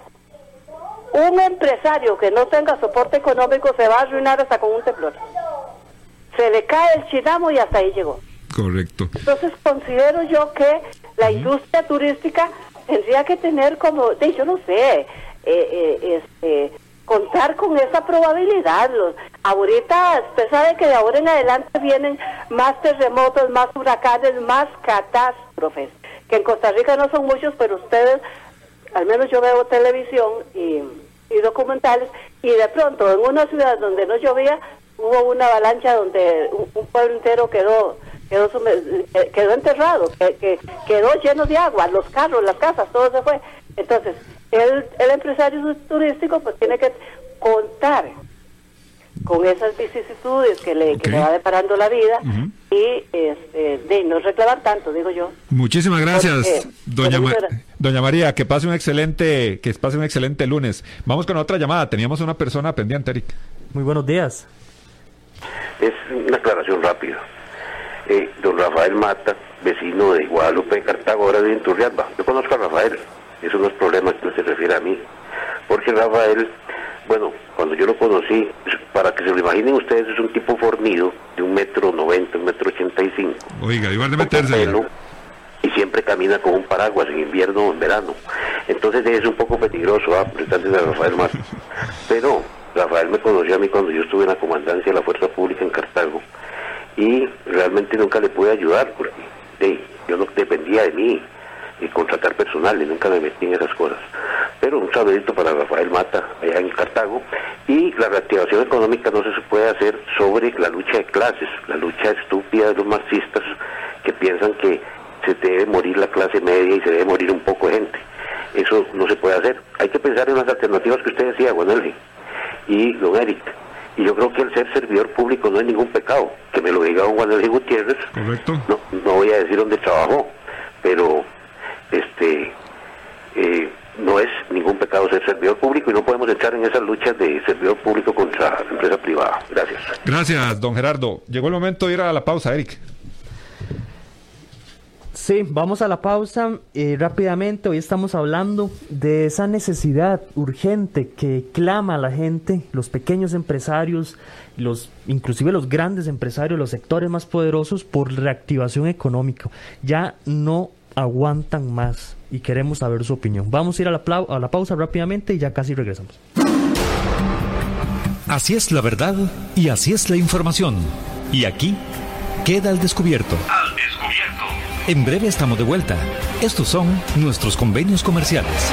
un empresario que no tenga soporte económico se va a arruinar hasta con un temblor. Se le cae el chinamo y hasta ahí llegó. Correcto. Entonces considero yo que la industria turística tendría que tener como, de, yo no sé, eh, eh, este, contar con esa probabilidad. Los, ahorita, usted sabe que de ahora en adelante vienen más terremotos, más huracanes, más catástrofes, que en Costa Rica no son muchos, pero ustedes, al menos yo veo televisión y, y documentales, y de pronto en una ciudad donde no llovía, hubo una avalancha donde un, pueblo entero quedó quedó eh, quedó enterrado, que quedó lleno de agua, los carros, las casas, todo se fue. Entonces, el, el empresario turístico pues tiene que contar con esas vicisitudes que le, que le va deparando la vida y este, de no reclamar tanto, digo yo. Muchísimas gracias, Porque, doña, pues, Ma- doña María. Que pase un excelente, que pase un excelente lunes. Vamos con otra llamada. Teníamos una persona pendiente, Eric. Muy buenos días. Es una aclaración rápida. Eh, don Rafael Mata, vecino de Guadalupe de Cartago, ahora vive en Turrialba. Yo conozco a Rafael, eso no es problema que no se refiere a mí. Porque Rafael, bueno, cuando yo lo conocí, para que se lo imaginen ustedes, es un tipo fornido de un metro noventa, un metro ochenta y cinco. Oiga, igual de meterse. pelo, y siempre camina con un paraguas en invierno o en verano. Entonces es un poco peligroso ah, a Rafael Mata. (laughs) Pero Rafael me conoció a mí cuando yo estuve en la comandancia de la Fuerza Pública en Cartago y realmente nunca le pude ayudar porque hey, yo no dependía de mí y contratar personal y nunca me metí en esas cosas. Pero un saludito para Rafael Mata allá en Cartago y la reactivación económica no se puede hacer sobre la lucha de clases, la lucha estúpida de los marxistas que piensan que se debe morir la clase media y se debe morir un poco de gente. Eso no se puede hacer. Hay que pensar en las alternativas que usted decía, Juan Elgin y don Eric. Y yo creo que el ser servidor público no es ningún pecado. Que me lo diga don Juan Elgin Gutiérrez. Correcto. No, no voy a decir dónde trabajó, pero este eh, no es ningún pecado ser servidor público y no podemos entrar en esas luchas de servidor público contra la empresa privada. Gracias. Gracias, don Gerardo. Llegó el momento de ir a la pausa, Eric. Sí, vamos a la pausa eh, rápidamente. Hoy estamos hablando de esa necesidad urgente que clama la gente, los pequeños empresarios, los inclusive los grandes empresarios, los sectores más poderosos por reactivación económica. Ya no aguantan más y queremos saber su opinión. Vamos a ir a la, plau- a la pausa rápidamente y ya casi regresamos. Así es la verdad y así es la información. Y aquí queda al descubierto. En breve estamos de vuelta. Estos son nuestros convenios comerciales.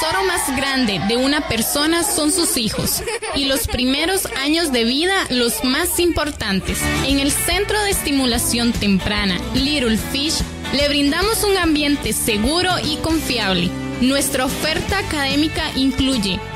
Tesoro más grande de una persona son sus hijos y los primeros años de vida los más importantes. En el Centro de Estimulación Temprana Little Fish le brindamos un ambiente seguro y confiable. Nuestra oferta académica incluye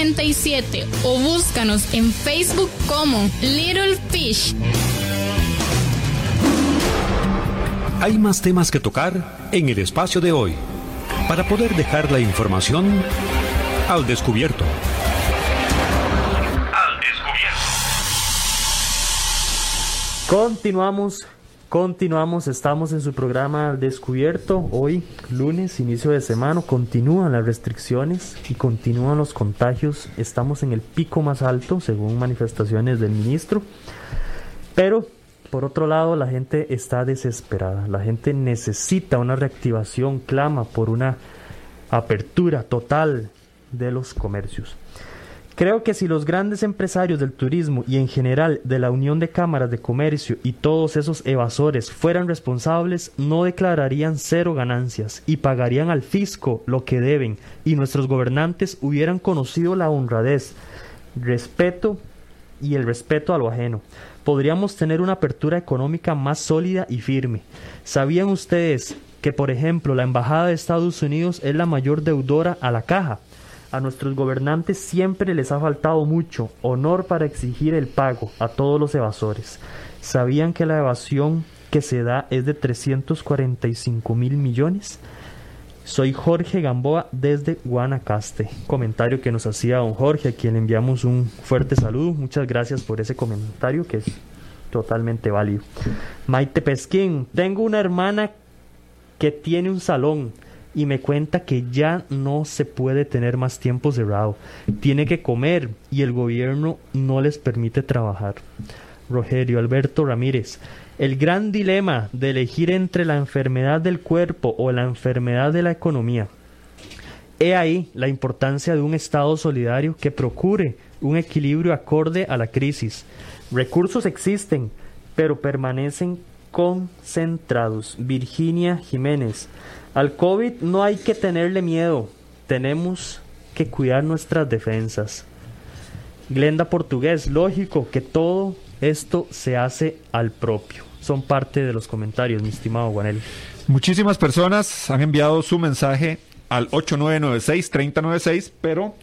2520-0587 o búscanos en Facebook como Little Fish. Hay más temas que tocar en el espacio de hoy para poder dejar la información al descubierto. Continuamos, continuamos, estamos en su programa Descubierto. Hoy, lunes, inicio de semana, continúan las restricciones y continúan los contagios. Estamos en el pico más alto, según manifestaciones del ministro. Pero, por otro lado, la gente está desesperada. La gente necesita una reactivación, clama por una apertura total de los comercios. Creo que si los grandes empresarios del turismo y en general de la Unión de Cámaras de Comercio y todos esos evasores fueran responsables, no declararían cero ganancias y pagarían al fisco lo que deben y nuestros gobernantes hubieran conocido la honradez, respeto y el respeto a lo ajeno. Podríamos tener una apertura económica más sólida y firme. ¿Sabían ustedes que, por ejemplo, la Embajada de Estados Unidos es la mayor deudora a la caja? A nuestros gobernantes siempre les ha faltado mucho honor para exigir el pago a todos los evasores. ¿Sabían que la evasión que se da es de 345 mil millones? Soy Jorge Gamboa desde Guanacaste. Comentario que nos hacía don Jorge, a quien enviamos un fuerte saludo. Muchas gracias por ese comentario que es totalmente válido. Maite Pesquín, tengo una hermana que tiene un salón y me cuenta que ya no se puede tener más tiempo cerrado. Tiene que comer y el gobierno no les permite trabajar. Rogerio Alberto Ramírez, el gran dilema de elegir entre la enfermedad del cuerpo o la enfermedad de la economía. He ahí la importancia de un Estado solidario que procure un equilibrio acorde a la crisis. Recursos existen, pero permanecen concentrados. Virginia Jiménez, al COVID no hay que tenerle miedo, tenemos que cuidar nuestras defensas. Glenda Portugués, lógico que todo esto se hace al propio. Son parte de los comentarios, mi estimado Guanel. Muchísimas personas han enviado su mensaje al 8996-3096, pero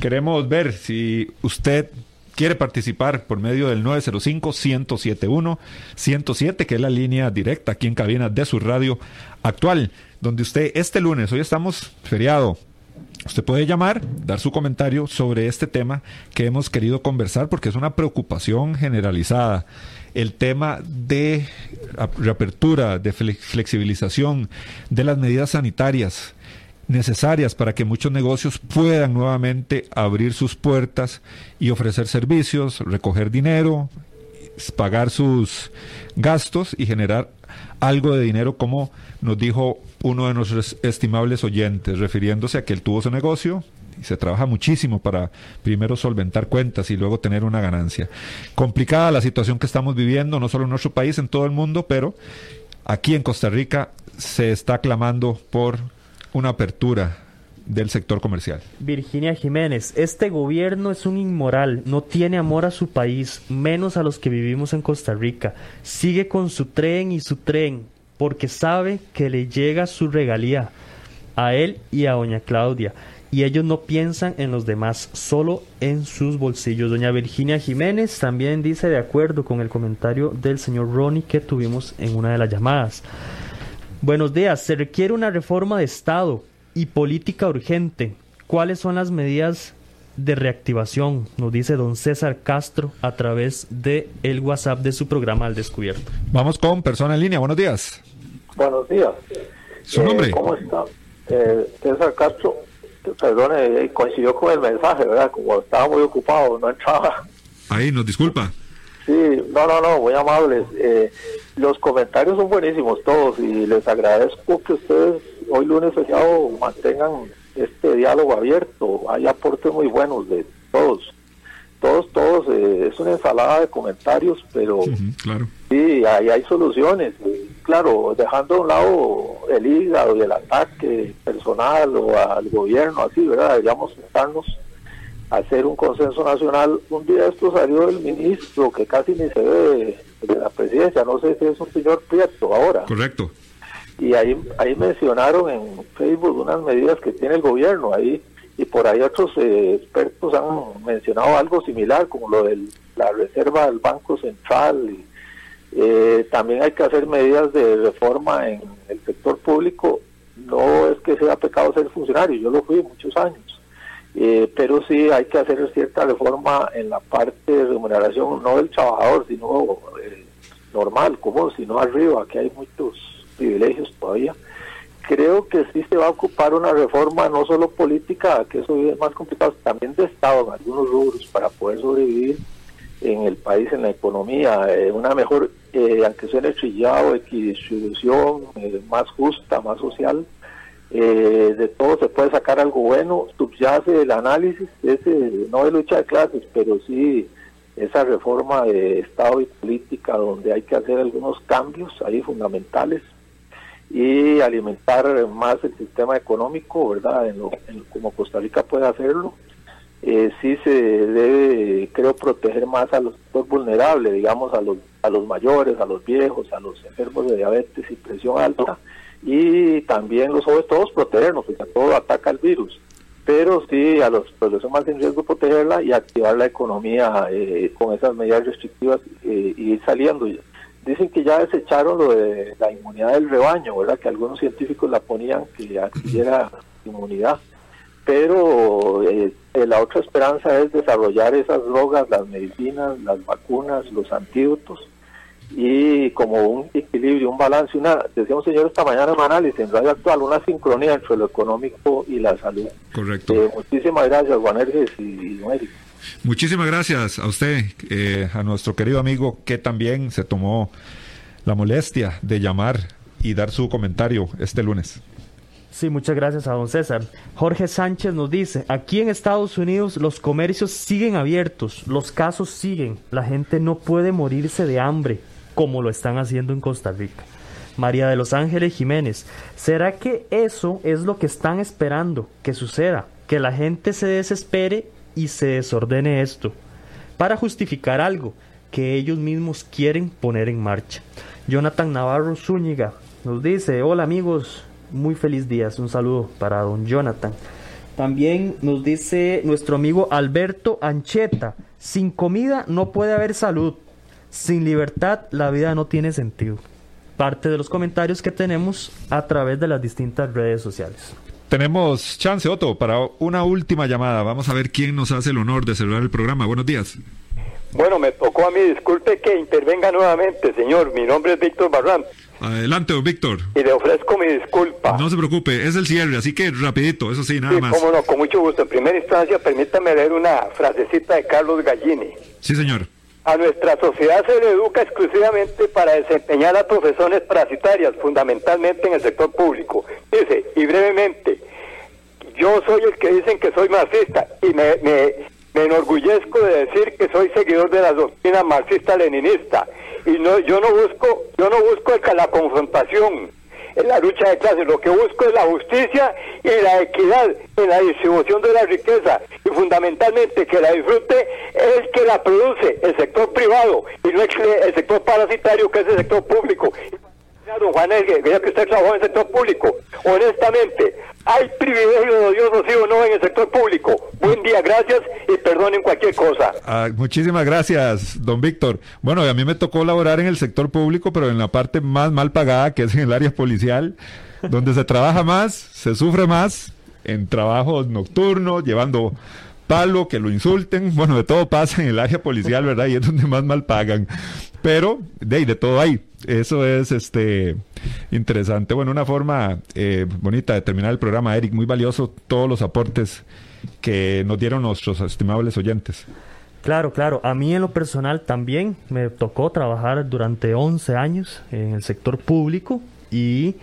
queremos ver si usted quiere participar por medio del 905-107-107, que es la línea directa aquí en cabina de su radio actual, donde usted este lunes, hoy estamos feriado, Usted puede llamar, dar su comentario sobre este tema que hemos querido conversar porque es una preocupación generalizada. El tema de reapertura, de flexibilización de las medidas sanitarias necesarias para que muchos negocios puedan nuevamente abrir sus puertas y ofrecer servicios, recoger dinero, pagar sus gastos y generar algo de dinero como nos dijo uno de nuestros estimables oyentes, refiriéndose a que él tuvo su negocio y se trabaja muchísimo para primero solventar cuentas y luego tener una ganancia. Complicada la situación que estamos viviendo, no solo en nuestro país, en todo el mundo, pero aquí en Costa Rica se está clamando por una apertura del sector comercial. Virginia Jiménez, este gobierno es un inmoral, no tiene amor a su país, menos a los que vivimos en Costa Rica. Sigue con su tren y su tren, porque sabe que le llega su regalía a él y a doña Claudia. Y ellos no piensan en los demás, solo en sus bolsillos. Doña Virginia Jiménez también dice de acuerdo con el comentario del señor Ronnie que tuvimos en una de las llamadas. Buenos días, se requiere una reforma de Estado y política urgente. ¿Cuáles son las medidas de reactivación? Nos dice don César Castro a través de el WhatsApp de su programa Al Descubierto. Vamos con persona en línea. Buenos días. Buenos días. ¿Su nombre? ¿Cómo está? Eh, César Castro. perdone, coincidió con el mensaje, ¿verdad? Como estaba muy ocupado, no entraba. Ahí, nos disculpa. Sí, no, no, no, muy amables. Eh, los comentarios son buenísimos todos y les agradezco que ustedes hoy lunes feriado mantengan este diálogo abierto. Hay aportes muy buenos de todos. Todos, todos, eh, es una ensalada de comentarios, pero claro. sí, ahí hay soluciones. Claro, dejando a un lado el hígado y el ataque personal o al gobierno, así, ¿verdad? Deberíamos sentarnos hacer un consenso nacional. Un día esto salió el ministro, que casi ni se ve de la presidencia, no sé si es un señor Prieto ahora. Correcto. Y ahí, ahí mencionaron en Facebook unas medidas que tiene el gobierno ahí y por ahí otros eh, expertos han mencionado algo similar como lo de la reserva del Banco Central y eh, también hay que hacer medidas de reforma en el sector público no es que sea pecado ser funcionario yo lo fui muchos años eh, pero sí hay que hacer cierta reforma en la parte de remuneración no del trabajador sino normal como sino arriba que hay muchos privilegios todavía creo que sí se va a ocupar una reforma no solo política, que eso es más complicado, también de Estado en algunos rubros para poder sobrevivir en el país, en la economía, eh, una mejor, eh, aunque suene trillado, equidistribución eh, más justa, más social. De todo se puede sacar algo bueno, subyace el análisis, ese, no de lucha de clases, pero sí esa reforma de Estado y política donde hay que hacer algunos cambios ahí fundamentales y alimentar más el sistema económico, ¿verdad? En lo, como Costa Rica puede hacerlo. Eh, sí se debe, creo, proteger más a los vulnerables, digamos, a los, a los mayores, a los viejos, a los enfermos de diabetes y presión alta, y también los jóvenes, todos protegernos, porque todo ataca el virus. Pero sí, a los población más en riesgo protegerla y activar la economía eh, con esas medidas restrictivas eh, y ir saliendo dicen que ya desecharon lo de la inmunidad del rebaño, ¿verdad? Que algunos científicos la ponían que adquiriera inmunidad. Pero eh, eh, la otra esperanza es desarrollar esas drogas, las medicinas, las vacunas, los antídotos y como un equilibrio, un balance, una, decía un señor esta mañana en análisis en radio actual, una sincronía entre lo económico y la salud. Correcto. Eh, muchísimas gracias, Juan Erges y Don Muchísimas gracias a usted, eh, a nuestro querido amigo que también se tomó la molestia de llamar y dar su comentario este lunes. Sí, muchas gracias a don César. Jorge Sánchez nos dice, aquí en Estados Unidos los comercios siguen abiertos, los casos siguen, la gente no puede morirse de hambre como lo están haciendo en Costa Rica. María de los Ángeles Jiménez, ¿será que eso es lo que están esperando que suceda? Que la gente se desespere y se desordene esto para justificar algo que ellos mismos quieren poner en marcha. Jonathan Navarro Zúñiga nos dice, hola amigos, muy feliz día, un saludo para don Jonathan. También nos dice nuestro amigo Alberto Ancheta, sin comida no puede haber salud, sin libertad la vida no tiene sentido. Parte de los comentarios que tenemos a través de las distintas redes sociales. Tenemos chance, Otto, para una última llamada. Vamos a ver quién nos hace el honor de celebrar el programa. Buenos días. Bueno, me tocó a mí, disculpe que intervenga nuevamente, señor. Mi nombre es Víctor Barran. Adelante, don Víctor. Y le ofrezco mi disculpa. No se preocupe, es el cierre, así que rapidito, eso sí, nada sí, más. cómo no, con mucho gusto. En primera instancia, permítame leer una frasecita de Carlos Gallini. Sí, señor. A nuestra sociedad se le educa exclusivamente para desempeñar las profesiones parasitarias, fundamentalmente en el sector público. Dice, y brevemente, yo soy el que dicen que soy marxista y me, me, me enorgullezco de decir que soy seguidor de la doctrina marxista-leninista y no yo no busco yo no busco la confrontación en la lucha de clases. Lo que busco es la justicia y la equidad en la distribución de la riqueza. Y fundamentalmente que la disfrute es que la produce el sector privado y no el sector parasitario que es el sector público. Don Juan ya que usted trabajó en el sector público, honestamente, ¿hay privilegios odiosos sí o no en el sector público? Buen día, gracias y perdonen cualquier cosa. Ah, muchísimas gracias, don Víctor. Bueno, a mí me tocó laborar en el sector público, pero en la parte más mal pagada, que es en el área policial, donde se trabaja más, se sufre más, en trabajos nocturnos, llevando palo, que lo insulten, bueno, de todo pasa en el área policial, ¿verdad? Y es donde más mal pagan. Pero de, de todo hay. Eso es este Interesante. Bueno, una forma eh, bonita de terminar el programa, Eric. Muy valioso todos los aportes que nos dieron nuestros estimables oyentes. Claro, claro. A mí en lo personal también me tocó trabajar durante 11 años en el sector público y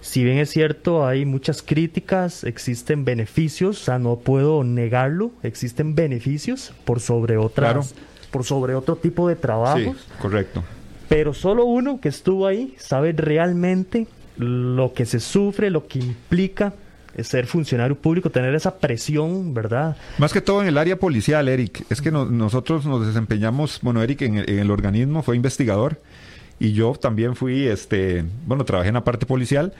si bien es cierto, hay muchas críticas, existen beneficios, o sea, no puedo negarlo, existen beneficios por sobre otras, por sobre otro tipo de trabajos. Sí, correcto. Pero solo uno que estuvo ahí sabe realmente lo que se sufre, lo que implica ser funcionario público, tener esa presión, ¿verdad? Más que todo en el área policial, Eric. Es que nosotros nos desempeñamos, bueno, Eric en el, organismo fue investigador y yo también fui, este, bueno, trabajé en la parte policial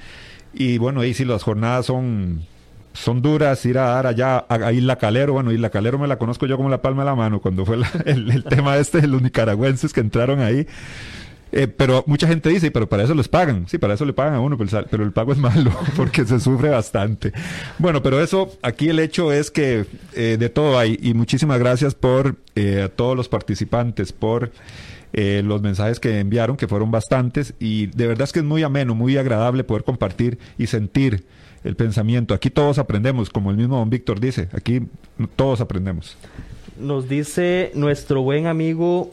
y bueno, ahí sí las jornadas son son duras, ir a dar allá a, Isla Calero, bueno, Isla Calero me la conozco yo como la palma de la mano, cuando fue (laughs) el, tema este de los nicaragüenses que entraron ahí, eh, pero mucha gente dice, pero para eso les pagan. Sí, para eso le pagan a uno, pero el, pago es (laughs) malo porque se sufre bastante. Bueno, pero eso, aquí el hecho es que eh, de todo hay. Y muchísimas gracias por eh, a todos los participantes, por los mensajes que enviaron, que fueron bastantes. Y de verdad es que es muy ameno, muy agradable poder compartir y sentir el pensamiento. Aquí todos aprendemos, como el mismo don Víctor dice, aquí todos aprendemos. Nos dice nuestro buen amigo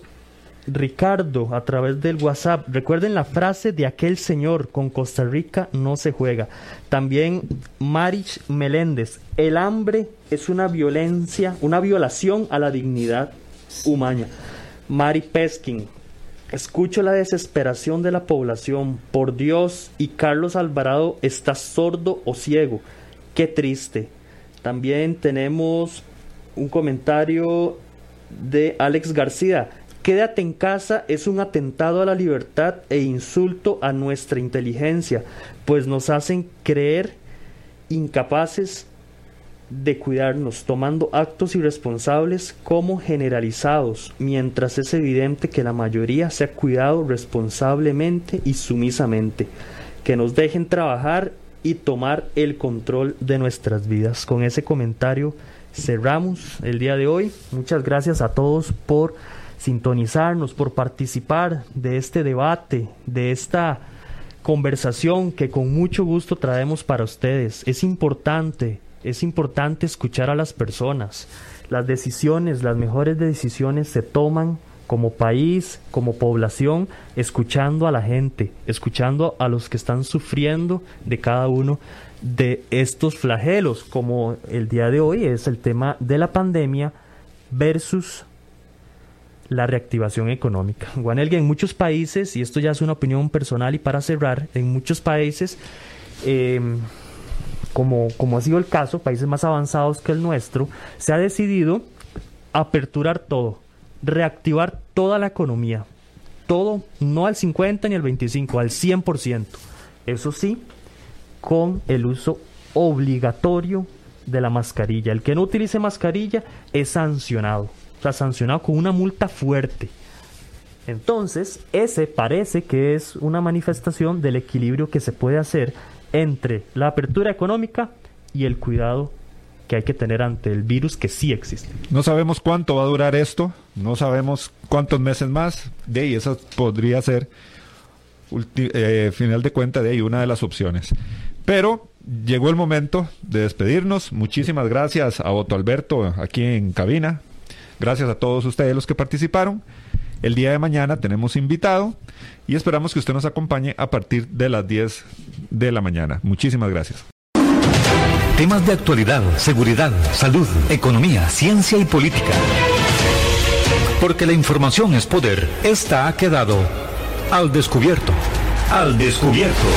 Ricardo a través del WhatsApp. Recuerden la frase de aquel señor, con Costa Rica no se juega. También Marich Meléndez, el hambre es una violencia, una violación a la dignidad humana. Mari Peskin, escucho la desesperación de la población, por Dios, y Carlos Alvarado está sordo o ciego. Qué triste. También tenemos un comentario de Alex García. Quédate en casa es un atentado a la libertad e insulto a nuestra inteligencia, pues nos hacen creer incapaces de cuidarnos, tomando actos irresponsables como generalizados, mientras es evidente que la mayoría se ha cuidado responsablemente y sumisamente. Que nos dejen trabajar y tomar el control de nuestras vidas. Con ese comentario cerramos el día de hoy. Muchas gracias a todos por sintonizarnos, por participar de este debate, de esta conversación que con mucho gusto traemos para ustedes. Es importante, es importante escuchar a las personas. Las decisiones, las mejores decisiones se toman como país, como población, escuchando a la gente, escuchando a los que están sufriendo de cada uno de estos flagelos, como el día de hoy es el tema de la pandemia versus la reactivación económica. (laughs) Guanelga, en muchos países, y esto ya es una opinión personal y para cerrar, en muchos países, em, como, ha sido el caso, países más avanzados que el nuestro, se ha decidido aperturar todo, reactivar toda la economía, todo, no al 50 ni al 25, al 100%. Eso sí, con el uso obligatorio de la mascarilla. El que no utilice mascarilla es sancionado o sea, sancionado con una multa fuerte. Entonces, ese parece que es una manifestación del equilibrio que se puede hacer entre la apertura económica y el cuidado que hay que tener ante el virus que sí existe. No sabemos cuánto va a durar esto, no sabemos cuántos meses más, de ahí esa podría ser, eh, final de cuentas, de ahí una de las opciones. Pero llegó el momento de despedirnos. Muchísimas gracias a Otto Alberto aquí en cabina Gracias a todos ustedes los que participaron. El día de mañana tenemos invitado y esperamos que usted nos acompañe a partir de las 10 de la mañana. Muchísimas gracias. Temas de actualidad, seguridad, salud, economía, ciencia y política. Porque la información es poder. Esta ha quedado al descubierto. Al descubierto.